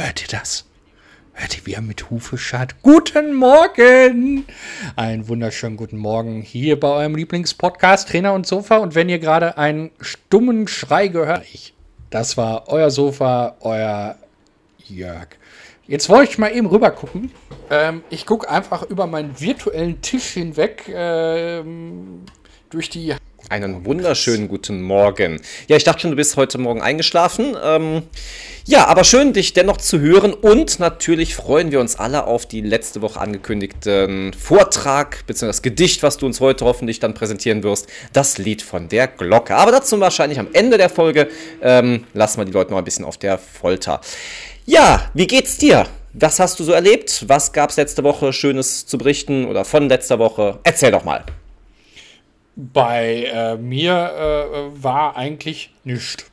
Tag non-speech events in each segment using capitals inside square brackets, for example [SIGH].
Hört ihr das? Hört ihr, wie er mit Hufe scharrt? Guten Morgen! Einen wunderschönen guten Morgen hier bei eurem Lieblingspodcast Trainer und Sofa. Und wenn ihr gerade einen stummen Schrei gehört, ich, das war euer Sofa, euer Jörg. Jetzt wollte ich mal eben rüber gucken. Ähm, ich gucke einfach über meinen virtuellen Tisch hinweg ähm, durch die einen wunderschönen guten Morgen. Ja, ich dachte schon, du bist heute Morgen eingeschlafen. Ähm, ja, aber schön, dich dennoch zu hören. Und natürlich freuen wir uns alle auf die letzte Woche angekündigten Vortrag, beziehungsweise das Gedicht, was du uns heute hoffentlich dann präsentieren wirst. Das Lied von der Glocke. Aber dazu wahrscheinlich am Ende der Folge. Ähm, lassen wir die Leute noch ein bisschen auf der Folter. Ja, wie geht's dir? Was hast du so erlebt? Was gab's letzte Woche Schönes zu berichten oder von letzter Woche? Erzähl doch mal. Bei äh, mir äh, war eigentlich nichts.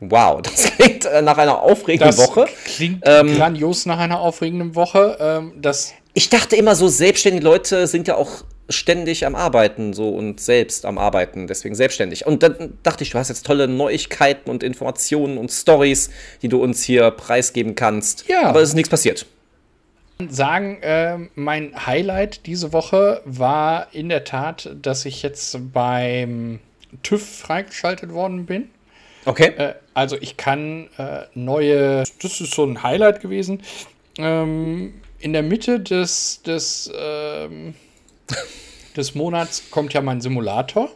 Wow, das [LAUGHS] klingt äh, nach einer aufregenden das Woche. Klingt ähm, grandios nach einer aufregenden Woche. Ähm, das ich dachte immer, so selbstständige Leute sind ja auch ständig am Arbeiten so und selbst am Arbeiten, deswegen selbstständig. Und dann dachte ich, du hast jetzt tolle Neuigkeiten und Informationen und Stories, die du uns hier preisgeben kannst. Ja. Aber es ist nichts passiert sagen, äh, mein Highlight diese Woche war in der Tat, dass ich jetzt beim TÜV freigeschaltet worden bin. Okay. Äh, also ich kann äh, neue, das ist so ein Highlight gewesen. Ähm, in der Mitte des, des, ähm, [LAUGHS] des Monats kommt ja mein Simulator.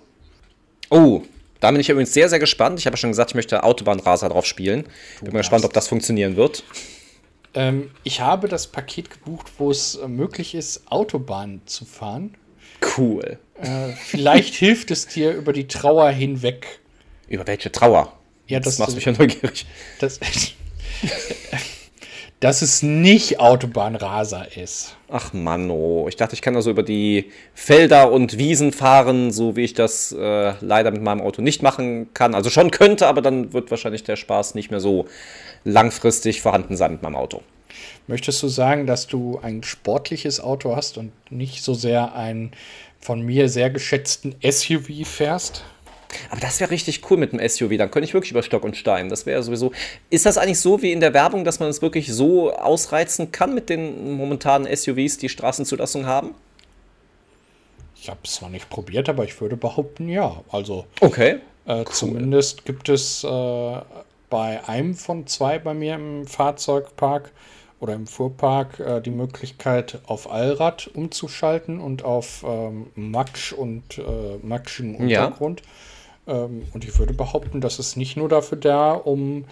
Oh, da bin ich übrigens sehr, sehr gespannt. Ich habe ja schon gesagt, ich möchte Autobahnraser drauf spielen. Du bin mal gespannt, ob das funktionieren wird. Ähm, ich habe das Paket gebucht, wo es äh, möglich ist, Autobahn zu fahren. Cool. Äh, vielleicht [LAUGHS] hilft es dir über die Trauer hinweg. Über welche Trauer? Ja, das, das macht mich ja neugierig. Das, [LAUGHS] dass es nicht Autobahnraser ist. Ach Mann, oh. Ich dachte, ich kann also über die Felder und Wiesen fahren, so wie ich das äh, leider mit meinem Auto nicht machen kann. Also schon könnte, aber dann wird wahrscheinlich der Spaß nicht mehr so langfristig vorhanden sein mit meinem Auto. Möchtest du sagen, dass du ein sportliches Auto hast und nicht so sehr einen von mir sehr geschätzten SUV fährst? Aber das wäre richtig cool mit einem SUV. Dann könnte ich wirklich über Stock und Stein. Das wäre sowieso. Ist das eigentlich so wie in der Werbung, dass man es wirklich so ausreizen kann mit den momentanen SUVs, die Straßenzulassung haben? Ich habe es zwar nicht probiert, aber ich würde behaupten, ja. Also. Okay. Äh, cool. Zumindest gibt es äh, bei einem von zwei bei mir im Fahrzeugpark oder im Fuhrpark äh, die Möglichkeit, auf Allrad umzuschalten und auf ähm, Matsch und äh, matschigen Untergrund. Ja. Ähm, und ich würde behaupten, das ist nicht nur dafür da, um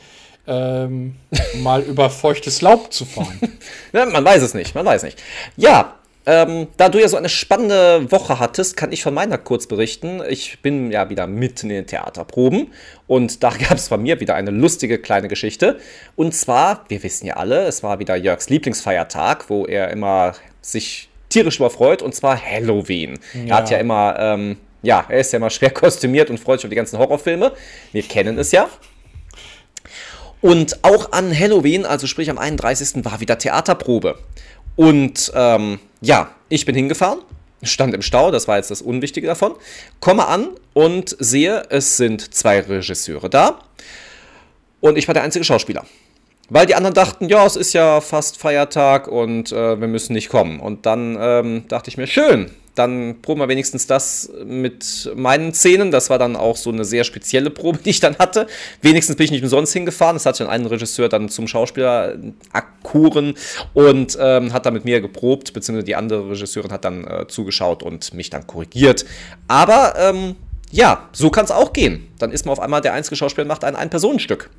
ähm, [LAUGHS] mal über feuchtes Laub zu fahren. [LAUGHS] ja, man weiß es nicht, man weiß nicht. Ja, ähm, da du ja so eine spannende Woche hattest, kann ich von meiner kurz berichten. Ich bin ja wieder mitten in den Theaterproben und da gab es bei mir wieder eine lustige kleine Geschichte. Und zwar, wir wissen ja alle, es war wieder Jörgs Lieblingsfeiertag, wo er immer sich tierisch überfreut und zwar Halloween. Ja. Er hat ja immer, ähm, ja, er ist ja immer schwer [LAUGHS] kostümiert und freut sich auf die ganzen Horrorfilme. Wir kennen es ja. Und auch an Halloween, also sprich am 31. war wieder Theaterprobe. Und ähm, ja, ich bin hingefahren, stand im Stau, das war jetzt das Unwichtige davon, komme an und sehe, es sind zwei Regisseure da und ich war der einzige Schauspieler. Weil die anderen dachten, ja, es ist ja fast Feiertag und äh, wir müssen nicht kommen. Und dann ähm, dachte ich mir, schön, dann proben wir wenigstens das mit meinen Szenen. Das war dann auch so eine sehr spezielle Probe, [LAUGHS] die ich dann hatte. Wenigstens bin ich nicht umsonst hingefahren. Das hat schon einen Regisseur dann zum Schauspieler akkuren und ähm, hat dann mit mir geprobt, beziehungsweise die andere Regisseurin hat dann äh, zugeschaut und mich dann korrigiert. Aber ähm, ja, so kann es auch gehen. Dann ist man auf einmal der einzige Schauspieler macht ein Ein-Personenstück.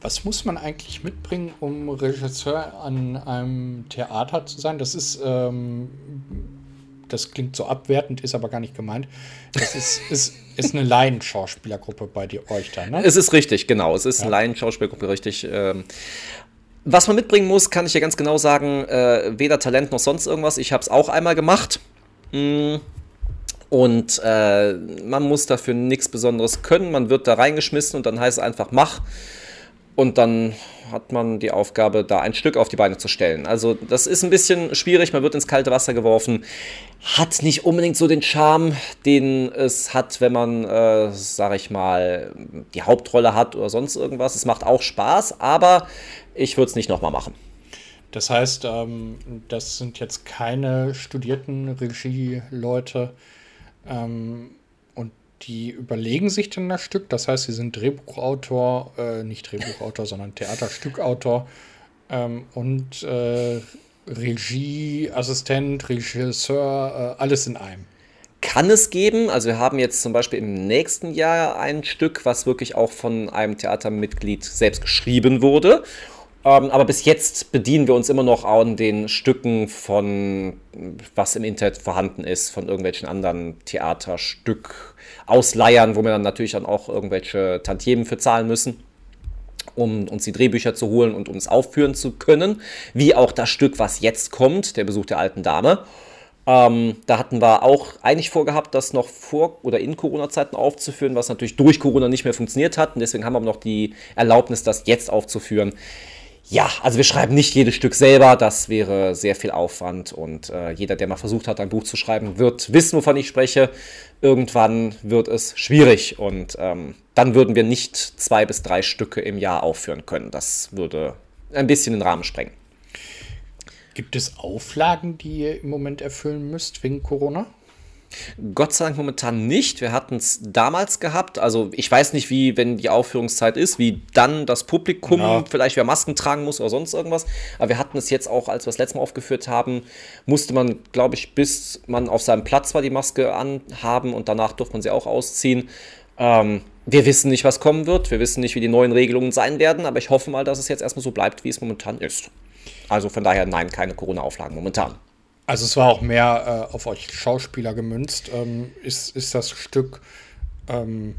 Was muss man eigentlich mitbringen, um Regisseur an einem Theater zu sein? Das ist ähm, das klingt so abwertend, ist aber gar nicht gemeint. Das ist, [LAUGHS] ist, ist eine Laienschauspielergruppe bei dir, euch da, ne? Es ist richtig, genau. Es ist ja. eine Laienschauspielergruppe, richtig. Ähm, was man mitbringen muss, kann ich ja ganz genau sagen, äh, weder Talent noch sonst irgendwas. Ich habe es auch einmal gemacht. Mm. Und äh, man muss dafür nichts Besonderes können. Man wird da reingeschmissen und dann heißt es einfach, mach. Und dann hat man die Aufgabe, da ein Stück auf die Beine zu stellen. Also das ist ein bisschen schwierig, man wird ins kalte Wasser geworfen. Hat nicht unbedingt so den Charme, den es hat, wenn man, äh, sag ich mal, die Hauptrolle hat oder sonst irgendwas. Es macht auch Spaß, aber ich würde es nicht nochmal machen. Das heißt, ähm, das sind jetzt keine studierten Regieleute ähm, die überlegen sich dann das Stück. Das heißt, sie sind Drehbuchautor, äh, nicht Drehbuchautor, [LAUGHS] sondern Theaterstückautor ähm, und äh, Regieassistent, Regisseur, äh, alles in einem. Kann es geben. Also wir haben jetzt zum Beispiel im nächsten Jahr ein Stück, was wirklich auch von einem Theatermitglied selbst geschrieben wurde. Ähm, aber bis jetzt bedienen wir uns immer noch an den Stücken von, was im Internet vorhanden ist, von irgendwelchen anderen Theaterstück-Ausleihern, wo wir dann natürlich dann auch irgendwelche Tantiemen für zahlen müssen um uns die Drehbücher zu holen und es aufführen zu können, wie auch das Stück, was jetzt kommt, der Besuch der alten Dame. Ähm, da hatten wir auch eigentlich vorgehabt, das noch vor oder in Corona-Zeiten aufzuführen, was natürlich durch Corona nicht mehr funktioniert hat. Und deswegen haben wir noch die Erlaubnis, das jetzt aufzuführen. Ja, also wir schreiben nicht jedes Stück selber, das wäre sehr viel Aufwand und äh, jeder, der mal versucht hat, ein Buch zu schreiben, wird wissen, wovon ich spreche. Irgendwann wird es schwierig und ähm, dann würden wir nicht zwei bis drei Stücke im Jahr aufführen können. Das würde ein bisschen den Rahmen sprengen. Gibt es Auflagen, die ihr im Moment erfüllen müsst wegen Corona? Gott sei Dank momentan nicht. Wir hatten es damals gehabt. Also ich weiß nicht, wie, wenn die Aufführungszeit ist, wie dann das Publikum ja. vielleicht wer Masken tragen muss oder sonst irgendwas. Aber wir hatten es jetzt auch, als wir das letzte Mal aufgeführt haben, musste man, glaube ich, bis man auf seinem Platz war, die Maske anhaben und danach durfte man sie auch ausziehen. Ähm, wir wissen nicht, was kommen wird. Wir wissen nicht, wie die neuen Regelungen sein werden. Aber ich hoffe mal, dass es jetzt erstmal so bleibt, wie es momentan ist. Also von daher, nein, keine Corona-Auflagen momentan. Also es war auch mehr äh, auf euch Schauspieler gemünzt. Ähm, ist, ist das Stück, ähm,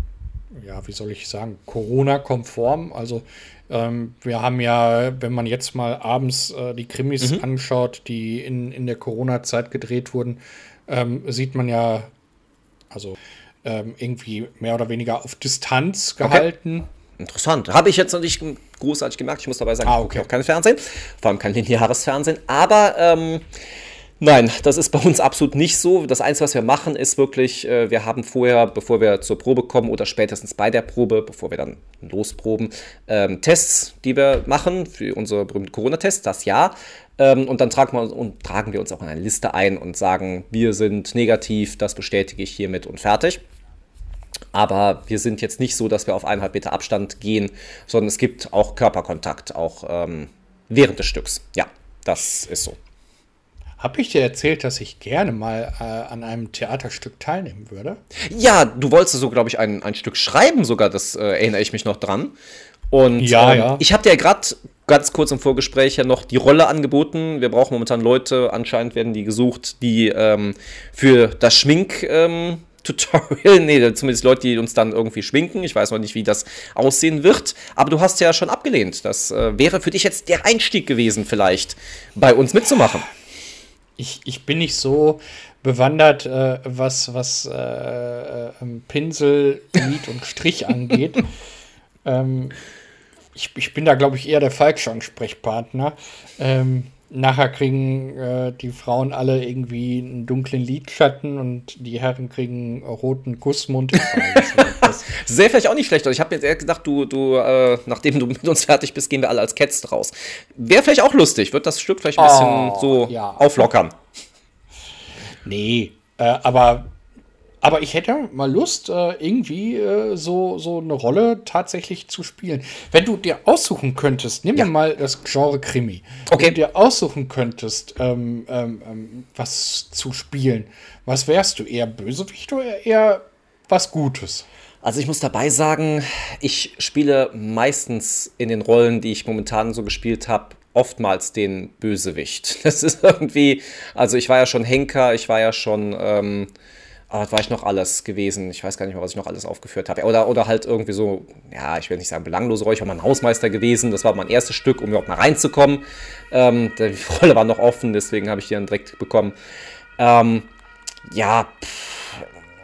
ja, wie soll ich sagen, Corona-konform? Also ähm, wir haben ja, wenn man jetzt mal abends äh, die Krimis mhm. anschaut, die in, in der Corona-Zeit gedreht wurden, ähm, sieht man ja, also ähm, irgendwie mehr oder weniger auf Distanz gehalten. Okay. Interessant. Habe ich jetzt noch nicht großartig gemerkt. Ich muss dabei sagen, ah, okay. ich auch kein Fernsehen, vor allem kein lineares Fernsehen. Aber ähm, Nein, das ist bei uns absolut nicht so. Das Einzige, was wir machen, ist wirklich, äh, wir haben vorher, bevor wir zur Probe kommen oder spätestens bei der Probe, bevor wir dann losproben, ähm, Tests, die wir machen für unsere berühmten Corona-Tests, das ja. Ähm, und dann tragen wir, und tragen wir uns auch in eine Liste ein und sagen, wir sind negativ, das bestätige ich hiermit und fertig. Aber wir sind jetzt nicht so, dass wir auf eineinhalb Meter Abstand gehen, sondern es gibt auch Körperkontakt, auch ähm, während des Stücks. Ja, das ist so. Habe ich dir erzählt, dass ich gerne mal äh, an einem Theaterstück teilnehmen würde? Ja, du wolltest so, glaube ich, ein, ein Stück schreiben sogar, das äh, erinnere ich mich noch dran. Und ja, ähm, ja. ich habe dir ja gerade ganz kurz im Vorgespräch ja noch die Rolle angeboten. Wir brauchen momentan Leute, anscheinend werden die gesucht, die ähm, für das Schmink. Ähm, [LAUGHS] Tutorial, nee, zumindest Leute, die uns dann irgendwie schminken. Ich weiß noch nicht, wie das aussehen wird. Aber du hast ja schon abgelehnt. Das äh, wäre für dich jetzt der Einstieg gewesen, vielleicht bei uns mitzumachen ich, ich bin nicht so bewandert, äh, was, was äh, äh, Pinsel, Lied und Strich angeht. [LAUGHS] ähm, ich, ich bin da, glaube ich, eher der falsche Ansprechpartner. Ähm, nachher kriegen äh, die Frauen alle irgendwie einen dunklen Lidschatten und die Herren kriegen einen roten Kussmund. [LAUGHS] Sähe vielleicht auch nicht schlecht. Ich habe jetzt eher gedacht, du, du äh, nachdem du mit uns fertig bist, gehen wir alle als Cats raus. Wäre vielleicht auch lustig. Wird das Stück vielleicht ein bisschen oh, so ja. auflockern. Nee, äh, aber aber ich hätte mal Lust, äh, irgendwie äh, so, so eine Rolle tatsächlich zu spielen. Wenn du dir aussuchen könntest, nimm ja. mal das Genre Krimi. Okay. Wenn du dir aussuchen könntest, ähm, ähm, ähm, was zu spielen, was wärst du? Eher Bösewicht oder eher was Gutes? Also ich muss dabei sagen, ich spiele meistens in den Rollen, die ich momentan so gespielt habe, oftmals den Bösewicht. [LAUGHS] Das ist irgendwie, also ich war ja schon Henker, ich war ja schon ähm, aber was war ich noch alles gewesen? Ich weiß gar nicht mehr, was ich noch alles aufgeführt habe. Oder, oder halt irgendwie so, ja, ich will nicht sagen belanglose Rolle, ich war mal ein Hausmeister gewesen. Das war mein erstes Stück, um überhaupt mal reinzukommen. Ähm, die [LAUGHS] Rolle war noch offen, deswegen habe ich die dann direkt bekommen. Ähm, ja, pff,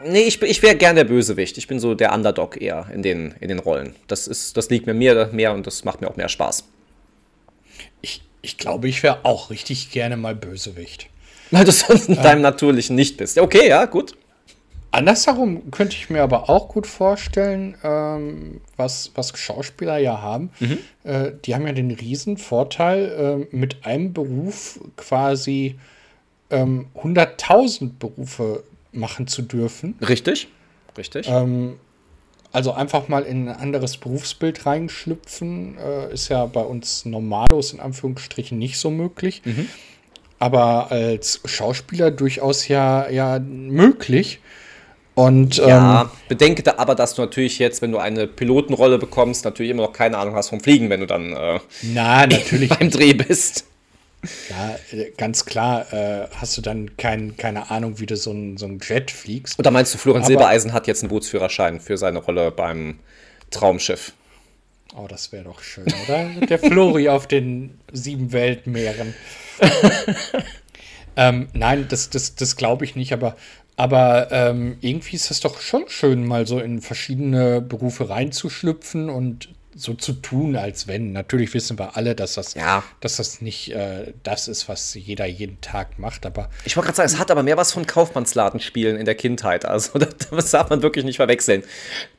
Nee, ich, ich wäre gern der Bösewicht. Ich bin so der Underdog eher in den, in den Rollen. Das, ist, das liegt mir mehr, mehr und das macht mir auch mehr Spaß. Ich, ich glaube, ich wäre auch richtig gerne mal Bösewicht. Weil du sonst in deinem Natürlichen nicht bist. Okay, ja, gut. Andersherum könnte ich mir aber auch gut vorstellen, ähm, was, was Schauspieler ja haben. Äh, die haben ja den riesen Vorteil, äh, mit einem Beruf quasi ähm, 100.000 Berufe machen zu dürfen. Richtig. Richtig. Ähm, also einfach mal in ein anderes Berufsbild reinschlüpfen, äh, ist ja bei uns Normalos in Anführungsstrichen nicht so möglich. Aber als Schauspieler durchaus ja, ja möglich. Und ja, ähm, bedenke da aber, dass du natürlich jetzt, wenn du eine Pilotenrolle bekommst, natürlich immer noch keine Ahnung hast vom Fliegen, wenn du dann äh, na, natürlich, [LAUGHS] beim Dreh bist. ja, äh, ganz klar, äh, hast du dann kein, keine Ahnung, wie du so ein, so ein Jet fliegst. Und da meinst du, Florian Aber- Silbereisen hat jetzt einen Bootsführerschein für seine Rolle beim Traumschiff. Oh, das wäre doch schön, oder? Der Flori auf den sieben Weltmeeren. [LAUGHS] ähm, nein, das, das, das glaube ich nicht, aber, aber ähm, irgendwie ist es doch schon schön, mal so in verschiedene Berufe reinzuschlüpfen und so zu tun, als wenn. Natürlich wissen wir alle, dass das, Ja. dass das nicht äh, das ist, was jeder jeden Tag macht, aber Ich wollte gerade sagen, es hat aber mehr was von Kaufmannsladenspielen in der Kindheit. Also [LAUGHS] das, das darf man wirklich nicht verwechseln.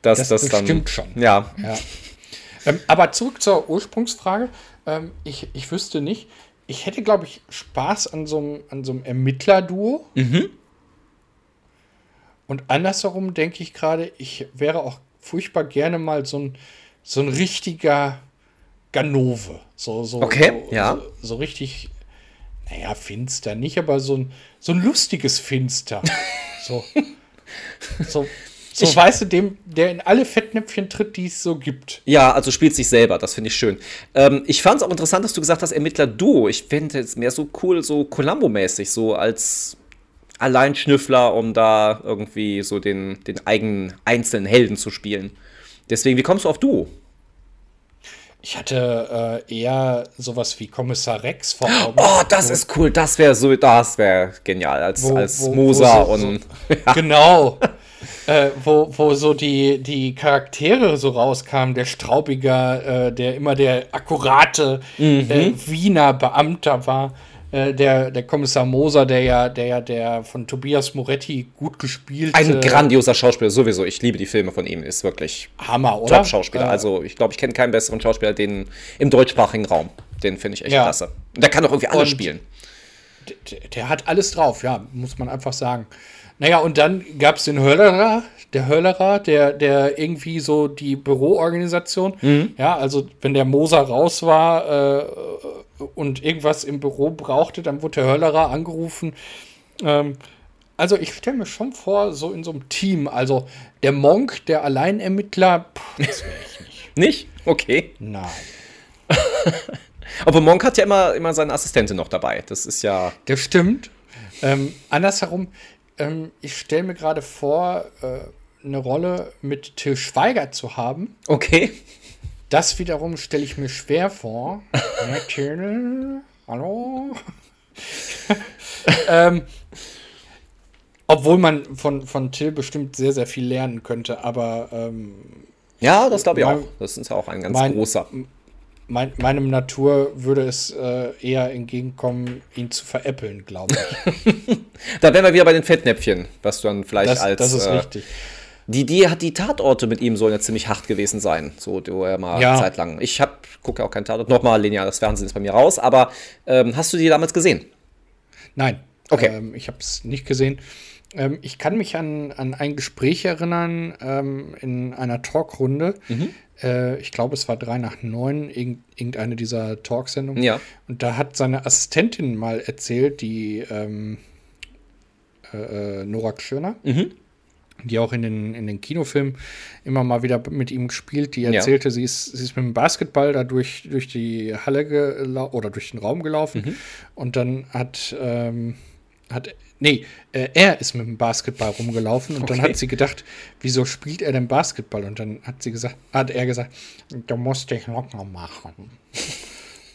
Dass Das- das, dann, stimmt schon. Ja. Ja. ähm, aber zurück zur Ursprungsfrage. Ähm, ich, ich wüsste nicht. Ich hätte, glaube ich, Spaß an so einem, an so einem Ermittlerduo. Und andersherum denke ich gerade, ich wäre auch furchtbar gerne mal so ein, so ein richtiger Ganove. So, so, Okay, so, ja. so, so richtig, naja, finster nicht, aber so ein, so ein lustiges Finster. [LAUGHS] so, so, so weißt du, dem, der in alle Fettnäpfchen tritt, die es so gibt. Ja, also spielt sich selber, das finde ich schön. Ähm, ich fand es auch interessant, dass du gesagt hast, Ermittler Duo. Ich fände es mehr so cool, so Columbo-mäßig, so als Alleinschnüffler, um da irgendwie so den, den eigenen einzelnen Helden zu spielen. Deswegen, wie kommst du auf Duo? Ich hatte äh, eher sowas wie Kommissar Rex vor Augen. Oh, das Wo- ist cool, das wäre so, das wäre genial, als, wo- als wo- Moser so- und. so- [LAUGHS] Genau. äh, wo, wo so die, die Charaktere so rauskamen, der Straubiger, äh, der immer der akkurate Mhm. äh, Wiener Beamter war, äh, der, der Kommissar Moser, der ja, der ja der von Tobias Moretti gut gespielt Ein grandioser Schauspieler, sowieso. Ich liebe die Filme von ihm, ist wirklich Hammer, oder? Top-Schauspieler. Äh, also, ich glaube, ich kenne keinen besseren Schauspieler den, im deutschsprachigen Raum. Den finde ich echt Ja. klasse. Und der kann doch irgendwie alle Und- spielen. der, der hat alles drauf, ja, muss man einfach sagen. Naja, und dann gab es den Höllerer, der Höllerer, der, der irgendwie so die Büroorganisation, ja, also wenn der Moser raus war äh, und irgendwas im Büro brauchte, dann wurde der Höllerer angerufen. Ähm, also ich stelle mir schon vor, so in so einem Team, also der Monk, der Alleinermittler, pff, das wäre ich nicht. [LAUGHS] Nicht? Okay. Nein. [LAUGHS] Aber Monk hat ja immer, immer seine Assistentin noch dabei. Das ist ja. Das stimmt. Ähm, andersherum, ähm, ich stelle mir gerade vor, äh, eine Rolle mit Till Schweiger zu haben. Okay. Das wiederum stelle ich mir schwer vor. Ja, [LAUGHS] Till, hallo? [LAUGHS] ähm, obwohl man von, von Till bestimmt sehr, sehr viel lernen könnte, aber ähm, Ja, das glaube ich Mein- auch. Das ist ja auch ein ganz mein- großer. Mein, meinem Natur würde es äh, eher entgegenkommen, ihn zu veräppeln, glaube ich. [LAUGHS] Da wären wir wieder bei den Fettnäpfchen, was du dann vielleicht Das, als. das ist äh, richtig. Die, die, hat die Tatorte mit ihm sollen ja ziemlich hart gewesen sein. So, wo er mal Ja. Zeit lang. Ich hab, gucke auch keinen Tatort. Nochmal, lineares Fernsehen ist bei mir raus. Aber ähm, hast du die damals gesehen? Nein. Okay. Ähm, ich habe es nicht gesehen. Ähm, ich kann mich an, an ein Gespräch erinnern ähm, in einer Talkrunde. Mhm. Äh, ich glaube, es war drei nach neun, irgend, irgendeine dieser Talksendungen. Ja. Und da hat seine Assistentin mal erzählt, die ähm, äh, äh, Nora Schöner, Mhm. die auch in den, in den Kinofilmen immer mal wieder mit ihm gespielt, die Ja. erzählte, sie, ist, sie ist mit dem Basketball da durch, durch die Halle oder durch den Raum gelaufen Mhm. und dann hat, ähm, hat nee, äh, er ist mit dem Basketball rumgelaufen und dann Okay. hat sie gedacht, wieso spielt er denn Basketball? Und dann hat sie gesagt, hat er gesagt, du musst dich locker machen.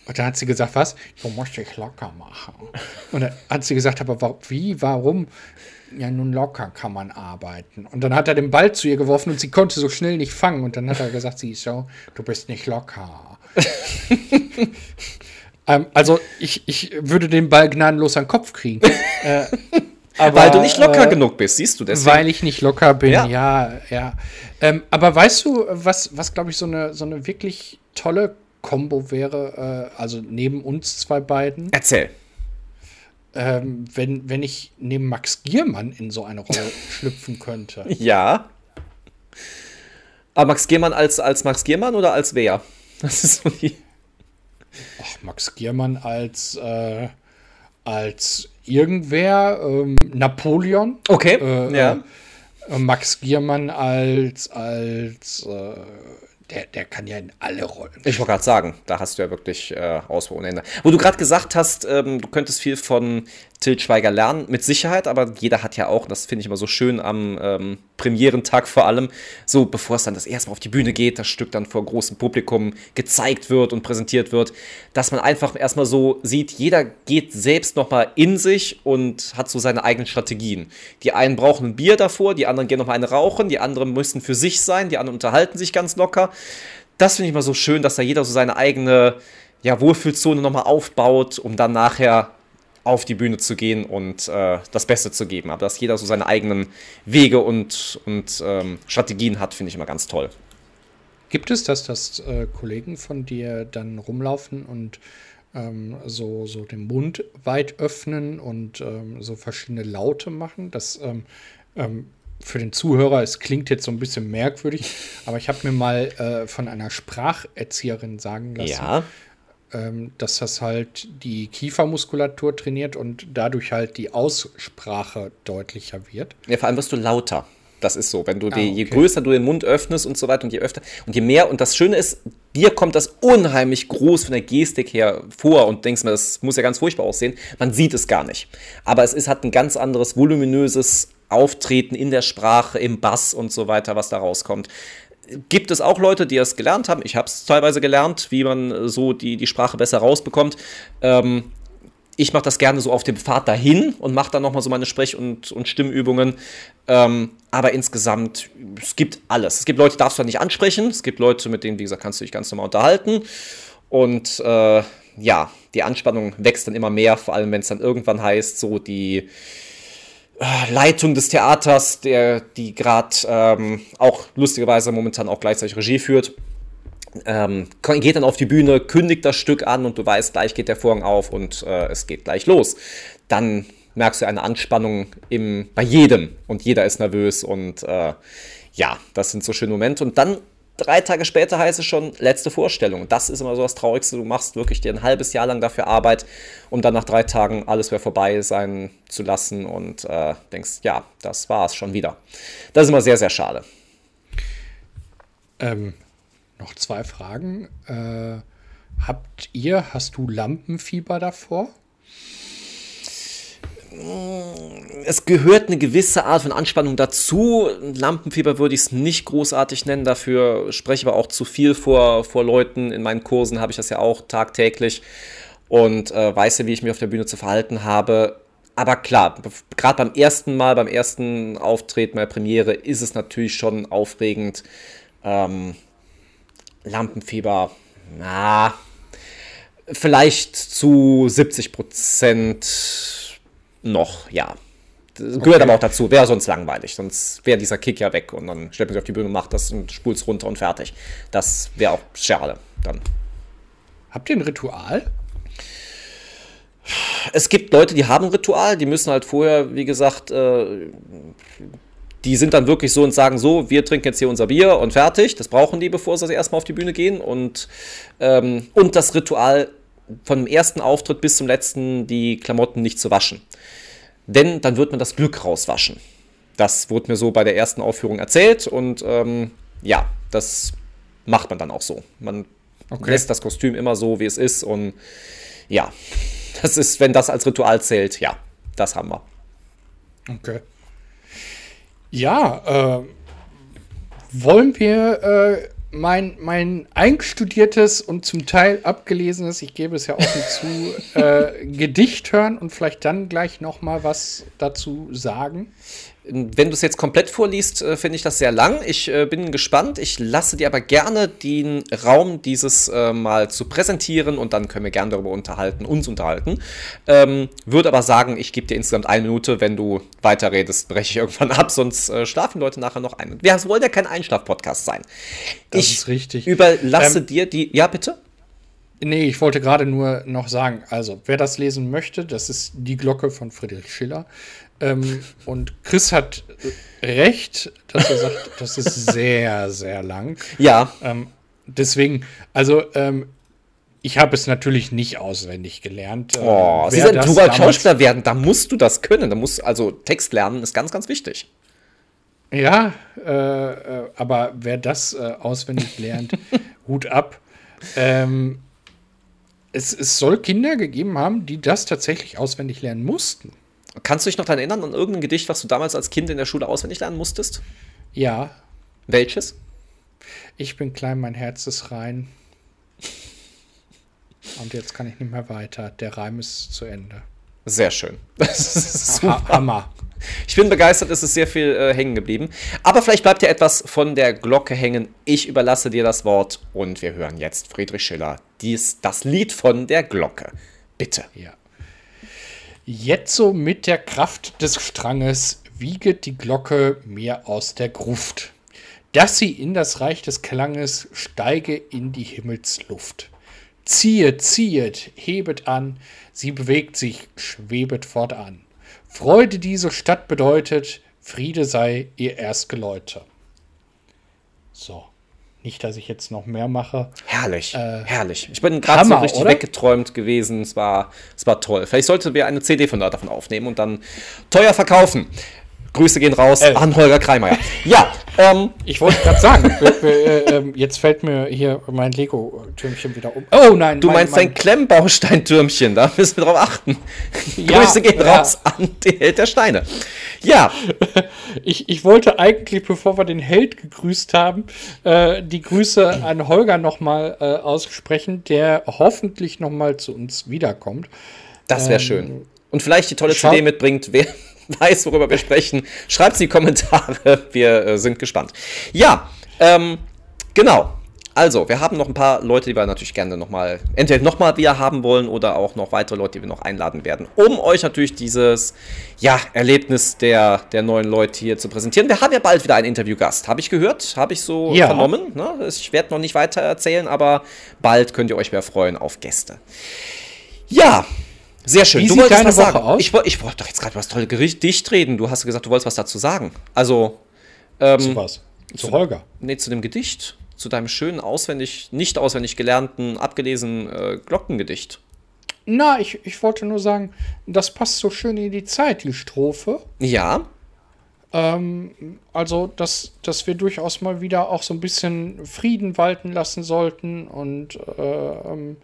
Und dann hat sie gesagt, was? Du musst dich locker machen. Und dann hat sie gesagt, aber wie, warum? ja, nun locker kann man arbeiten. Und dann hat er den Ball zu ihr geworfen und sie konnte so schnell nicht fangen. Und dann hat er gesagt, sie ist so, du bist nicht locker. [LAUGHS] ähm, also ich, ich würde den Ball gnadenlos an den Kopf kriegen. [LAUGHS] äh, aber, weil du nicht locker äh, genug bist, siehst du deswegen. Weil ich nicht locker bin, ja, ja. ja. Ähm, aber weißt du, was, was glaube ich, so eine, so eine wirklich tolle Combo wäre, äh, also neben uns zwei beiden? Erzähl. Ähm, wenn, wenn ich neben Max Giermann in so eine Rolle [LAUGHS] schlüpfen könnte. Ja. Aber Max Giermann als, als Max Giermann oder als wer? Das ist so die. Ach, Max Giermann als, äh, als irgendwer, ähm, Napoleon. Okay. Äh, ja. Äh, Max Giermann als, als äh, der, der kann ja in alle Rollen. Ich wollte gerade sagen, da hast du ja wirklich äh, Auswahl ohne Ende. Wo du gerade gesagt hast, ähm, du könntest viel von Til Schweiger lernen, mit Sicherheit, aber jeder hat ja auch, das finde ich immer so schön am ähm, Premierentag vor allem, so bevor es dann das erste Mal auf die Bühne geht, das Stück dann vor großem Publikum gezeigt wird und präsentiert wird, dass man einfach erstmal so sieht, jeder geht selbst nochmal in sich und hat so seine eigenen Strategien. Die einen brauchen ein Bier davor, die anderen gehen nochmal eine rauchen, die anderen müssen für sich sein, die anderen unterhalten sich ganz locker. Das finde ich mal so schön, dass da jeder so seine eigene ja, Wohlfühlzone nochmal aufbaut, um dann nachher auf die Bühne zu gehen und äh, das Beste zu geben. Aber dass jeder so seine eigenen Wege und, und ähm, Strategien hat, finde ich immer ganz toll. Gibt es das, dass äh, Kollegen von dir dann rumlaufen und ähm, so, so den Mund weit öffnen und ähm, so verschiedene Laute machen? Das ähm, ähm, für den Zuhörer, es klingt jetzt so ein bisschen merkwürdig, aber ich habe mir mal äh, von einer Spracherzieherin sagen lassen, ja dass das halt die Kiefermuskulatur trainiert und dadurch halt die Aussprache deutlicher wird. Ja, vor allem wirst du lauter. Das ist so. Wenn du ah, die, je größer du den Mund öffnest und so weiter und je öfter und je mehr, und das Schöne ist, dir kommt das unheimlich groß von der Gestik her vor und denkst mir, das muss ja ganz furchtbar aussehen. Man sieht es gar nicht. Aber es ist, hat ein ganz anderes voluminöses Auftreten in der Sprache, im Bass und so weiter, was da rauskommt gibt es auch Leute, die es gelernt haben. Ich habe es teilweise gelernt, wie man so die, die Sprache besser rausbekommt. Ähm, ich mache das gerne so auf dem Pfad dahin und mache dann nochmal so meine Sprech- und, und Stimmübungen. Ähm, aber insgesamt, es gibt alles. Es gibt Leute, die darfst du nicht ansprechen. Es gibt Leute, mit denen, wie gesagt, kannst du dich ganz normal unterhalten. Und äh, ja, die Anspannung wächst dann immer mehr, vor allem wenn es dann irgendwann heißt, so die äh, Leitung des Theaters, der, die gerade ähm, auch lustigerweise momentan auch gleichzeitig Regie führt. Ähm, geht dann auf die Bühne, kündigt das Stück an und du weißt, gleich geht der Vorhang auf und äh, es geht gleich los. Dann merkst du eine Anspannung im, bei jedem und jeder ist nervös und äh, ja, das sind so schöne Momente. Und dann drei Tage später heißt es schon letzte Vorstellung. Das ist immer so das Traurigste. Du machst wirklich dir ein halbes Jahr lang dafür Arbeit, um dann nach drei Tagen alles wieder vorbei sein zu lassen und äh, denkst, ja, das war es schon wieder. Das ist immer sehr, sehr schade. Ähm, noch zwei Fragen. Äh, habt ihr, hast du Lampenfieber davor? Es gehört eine gewisse Art von Anspannung dazu. Lampenfieber würde ich es nicht großartig nennen. Dafür spreche ich aber auch zu viel vor, vor Leuten. In meinen Kursen habe ich das ja auch tagtäglich und äh, weiß ja, wie ich mich auf der Bühne zu verhalten habe. Aber klar, gerade beim ersten Mal, beim ersten Auftreten bei Premiere ist es natürlich schon aufregend. Ähm, Lampenfieber, na, vielleicht zu 70 Prozent noch, ja. Das gehört okay. aber auch dazu, wäre sonst langweilig. Sonst wäre dieser Kick ja weg und dann stellt man sich auf die Bühne, macht das und spult es runter und fertig. Das wäre auch schade dann. Habt ihr ein Ritual? Es gibt Leute, die haben ein Ritual, die müssen halt vorher, wie gesagt, äh, die sind dann wirklich so und sagen so, wir trinken jetzt hier unser Bier und fertig. Das brauchen die, bevor sie erstmal auf die Bühne gehen. Und, ähm, und das Ritual von dem ersten Auftritt bis zum letzten die Klamotten nicht zu waschen. Denn dann wird man das Glück rauswaschen. Das wurde mir so bei der ersten Aufführung erzählt und ähm, ja, das macht man dann auch so. Man okay. lässt das Kostüm immer so, wie es ist und ja, das ist, wenn das als Ritual zählt, ja, das haben wir. Okay. Ja, äh, wollen wir äh, mein, mein eingestudiertes und zum Teil abgelesenes, ich gebe es ja offen zu, [LAUGHS] äh, Gedicht hören und vielleicht dann gleich noch mal was dazu sagen? Wenn du es jetzt komplett vorliest, äh, finde ich das sehr lang. Ich äh, bin gespannt. Ich lasse dir aber gerne den Raum, dieses äh, mal zu präsentieren und dann können wir gerne darüber unterhalten, uns unterhalten. Ähm, würde aber sagen, ich gebe dir insgesamt eine Minute. Wenn du weiterredest, breche ich irgendwann ab, sonst äh, schlafen Leute nachher noch ein. Wir wollen ja kein Einschlaf-Podcast sein. Das ich ist richtig. überlasse ähm, dir die. Ja, bitte? Nee, ich wollte gerade nur noch sagen, also wer das lesen möchte, das ist die Glocke von Friedrich Schiller. Ähm, [LAUGHS] und Chris hat recht, dass er sagt, das ist sehr, sehr lang. Ja. Ähm, deswegen, also ähm, ich habe es natürlich nicht auswendig gelernt. Äh, oh, Sie sind, du wolltest Schauspieler werden, da musst du das können. Da musst also Text lernen ist ganz, ganz wichtig. Ja, äh, äh, aber wer das äh, auswendig lernt, [LAUGHS] Hut ab. Ähm, es, es soll Kinder gegeben haben, die das tatsächlich auswendig lernen mussten. Kannst du dich noch daran erinnern, an irgendein Gedicht, was du damals als Kind in der Schule auswendig lernen musstest? Ja. Welches? Ich bin klein, mein Herz ist rein. Und jetzt kann ich nicht mehr weiter. Der Reim ist zu Ende. Sehr schön. [LAUGHS] Das ist super. Hammer. Ich bin begeistert, es ist sehr viel äh, hängen geblieben. Aber vielleicht bleibt ja etwas von der Glocke hängen. Ich überlasse dir das Wort und wir hören jetzt Friedrich Schiller, dies, das Lied von der Glocke. Bitte. Ja. Jetzo mit der Kraft des Stranges wieget die Glocke mir aus der Gruft, dass sie in das Reich des Klanges steige in die Himmelsluft. Ziehet, ziehet, hebet an, sie bewegt sich, schwebet fortan. Freude diese Stadt bedeutet, Friede sei ihr Erstgeläute. So. Nicht, dass ich jetzt noch mehr mache. Herrlich, äh, herrlich. Ich bin gerade so richtig oder? weggeträumt gewesen. Es war, es war toll. Vielleicht sollten wir eine CD von davon aufnehmen und dann teuer verkaufen. Grüße gehen raus äh. an Holger Kreimeier. Ja, ähm, ich wollte gerade sagen, äh, äh, jetzt fällt mir hier mein Lego-Türmchen wieder um. Oh nein, du mein, meinst mein, dein Klemmbausteinstürmchen, da müssen wir drauf achten. Ja, Grüße gehen ja. raus an den Held der Steine. Ja. [LAUGHS] Ich, ich wollte eigentlich, bevor wir den Held gegrüßt haben, äh, die Grüße an Holger nochmal äh, aussprechen, der hoffentlich nochmal zu uns wiederkommt. Das wäre ähm, schön. Und vielleicht die tolle CD mitbringt, wer [LAUGHS] weiß, worüber wir sprechen, schreibt es in die Kommentare. [LAUGHS] Wir äh, sind gespannt. Ja, ähm, genau. Also, wir haben noch ein paar Leute, die wir natürlich gerne nochmal, entweder nochmal wieder haben wollen oder auch noch weitere Leute, die wir noch einladen werden, um euch natürlich dieses, ja, Erlebnis der, der neuen Leute hier zu präsentieren. Wir haben ja bald wieder einen Interviewgast, habe ich gehört, habe ich so ja. vernommen. Ne? Ich werde noch nicht weiter erzählen, aber bald könnt ihr euch mehr freuen auf Gäste. Ja, sehr schön. Wie du wolltest was Woche sagen. Aus? Ich, ich wollte doch jetzt gerade was tolles Gedicht reden. Du hast gesagt, du wolltest was dazu sagen. Also. Ähm, zu was? Zu, zu Holger? Nee, zu dem Gedicht. Zu deinem schönen, auswendig, nicht auswendig gelernten, abgelesenen äh, Glockengedicht. Na, ich, ich wollte nur sagen, das passt so schön in die Zeit, die Strophe. Ja. Ähm, also, dass, dass wir durchaus mal wieder auch so ein bisschen Frieden walten lassen sollten und äh, ähm,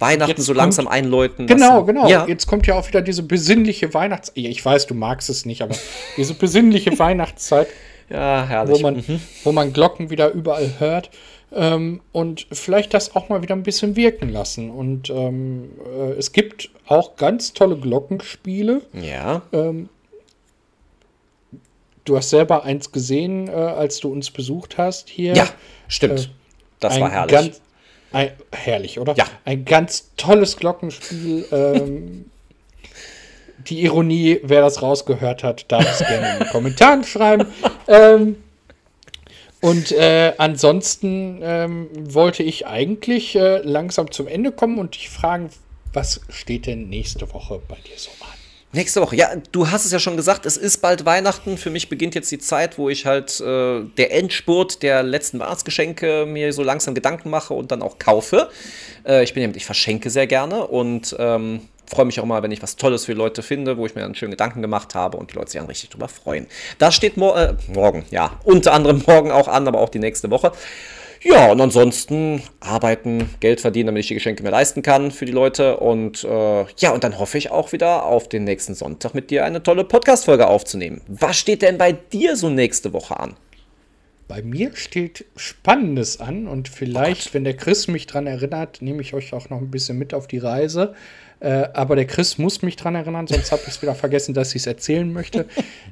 Weihnachten jetzt so langsam kommt, einläuten. Genau, lassen. genau. Ja. Jetzt kommt ja auch wieder diese besinnliche Weihnachtszeit. Ich weiß, du magst es nicht, aber [LAUGHS] diese besinnliche Weihnachtszeit. Ja, herrlich. Wo man, mhm. wo man Glocken wieder überall hört. Ähm, und vielleicht das auch mal wieder ein bisschen wirken lassen. Und ähm, äh, es gibt auch ganz tolle Glockenspiele. Ja. Ähm, du hast selber eins gesehen, äh, als du uns besucht hast hier. Ja, stimmt. Äh, das war herrlich. Ganz, ein, herrlich, oder? Ja. Ein ganz tolles Glockenspiel. ähm, [LAUGHS] die Ironie, wer das rausgehört hat, darf es gerne in den Kommentaren schreiben. Ähm, und äh, ansonsten ähm, wollte ich eigentlich äh, langsam zum Ende kommen und dich fragen, was steht denn nächste Woche bei dir so an? Nächste Woche. Ja, du hast es ja schon gesagt, es ist bald Weihnachten. Für mich beginnt jetzt die Zeit, wo ich halt äh, der Endspurt der letzten Weihnachtsgeschenke mir so langsam Gedanken mache und dann auch kaufe. Äh, ich bin jemand, ich verschenke sehr gerne und ähm, freue mich auch mal, wenn ich was Tolles für Leute finde, wo ich mir dann schöne Gedanken gemacht habe und die Leute sich dann richtig drüber freuen. Das steht mor äh, morgen, ja, unter anderem [LAUGHS] morgen auch an, aber auch die nächste Woche. Ja, und ansonsten arbeiten, Geld verdienen, damit ich die Geschenke mir leisten kann für die Leute. Und äh, ja, und dann hoffe ich auch wieder auf den nächsten Sonntag mit dir eine tolle Podcast-Folge aufzunehmen. Was steht denn bei dir so nächste Woche an? Bei mir steht Spannendes an und vielleicht, oh wenn der Chris mich dran erinnert, nehme ich euch auch noch ein bisschen mit auf die Reise. Äh, aber der Chris muss mich dran erinnern, sonst habe ich es wieder vergessen, dass ich es erzählen möchte.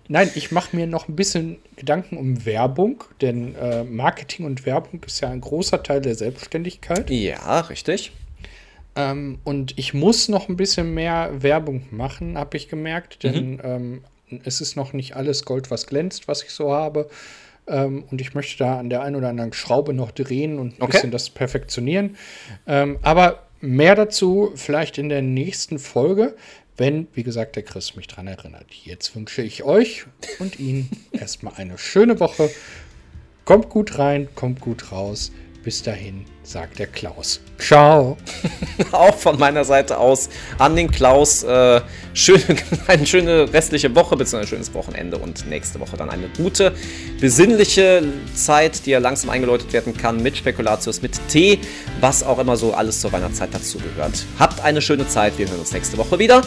Nein, ich mache mir noch ein bisschen Gedanken um Werbung, denn äh, Marketing und Werbung ist ja ein großer Teil der Selbstständigkeit. Ja, richtig. Ähm, und ich muss noch ein bisschen mehr Werbung machen, habe ich gemerkt, denn mhm. ähm, es ist noch nicht alles Gold, was glänzt, was ich so habe. Ähm, und ich möchte da an der einen oder anderen Schraube noch drehen und ein okay. bisschen das perfektionieren. Ähm, aber mehr dazu vielleicht in der nächsten Folge, wenn, wie gesagt, der Chris mich daran erinnert. Jetzt wünsche ich euch und Ihnen [LAUGHS] erstmal eine schöne Woche. Kommt gut rein, kommt gut raus. Bis dahin, sagt der Klaus. Ciao. [LAUGHS] Auch von meiner Seite aus an den Klaus. Äh, schön, [LAUGHS] eine schöne restliche Woche, bzw. ein schönes Wochenende und nächste Woche dann eine gute, besinnliche Zeit, die ja langsam eingeläutet werden kann mit Spekulatius, mit Tee, was auch immer so alles zur Weihnachtszeit dazu gehört. Habt eine schöne Zeit. Wir hören uns nächste Woche wieder.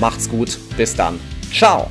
Macht's gut. Bis dann. Ciao.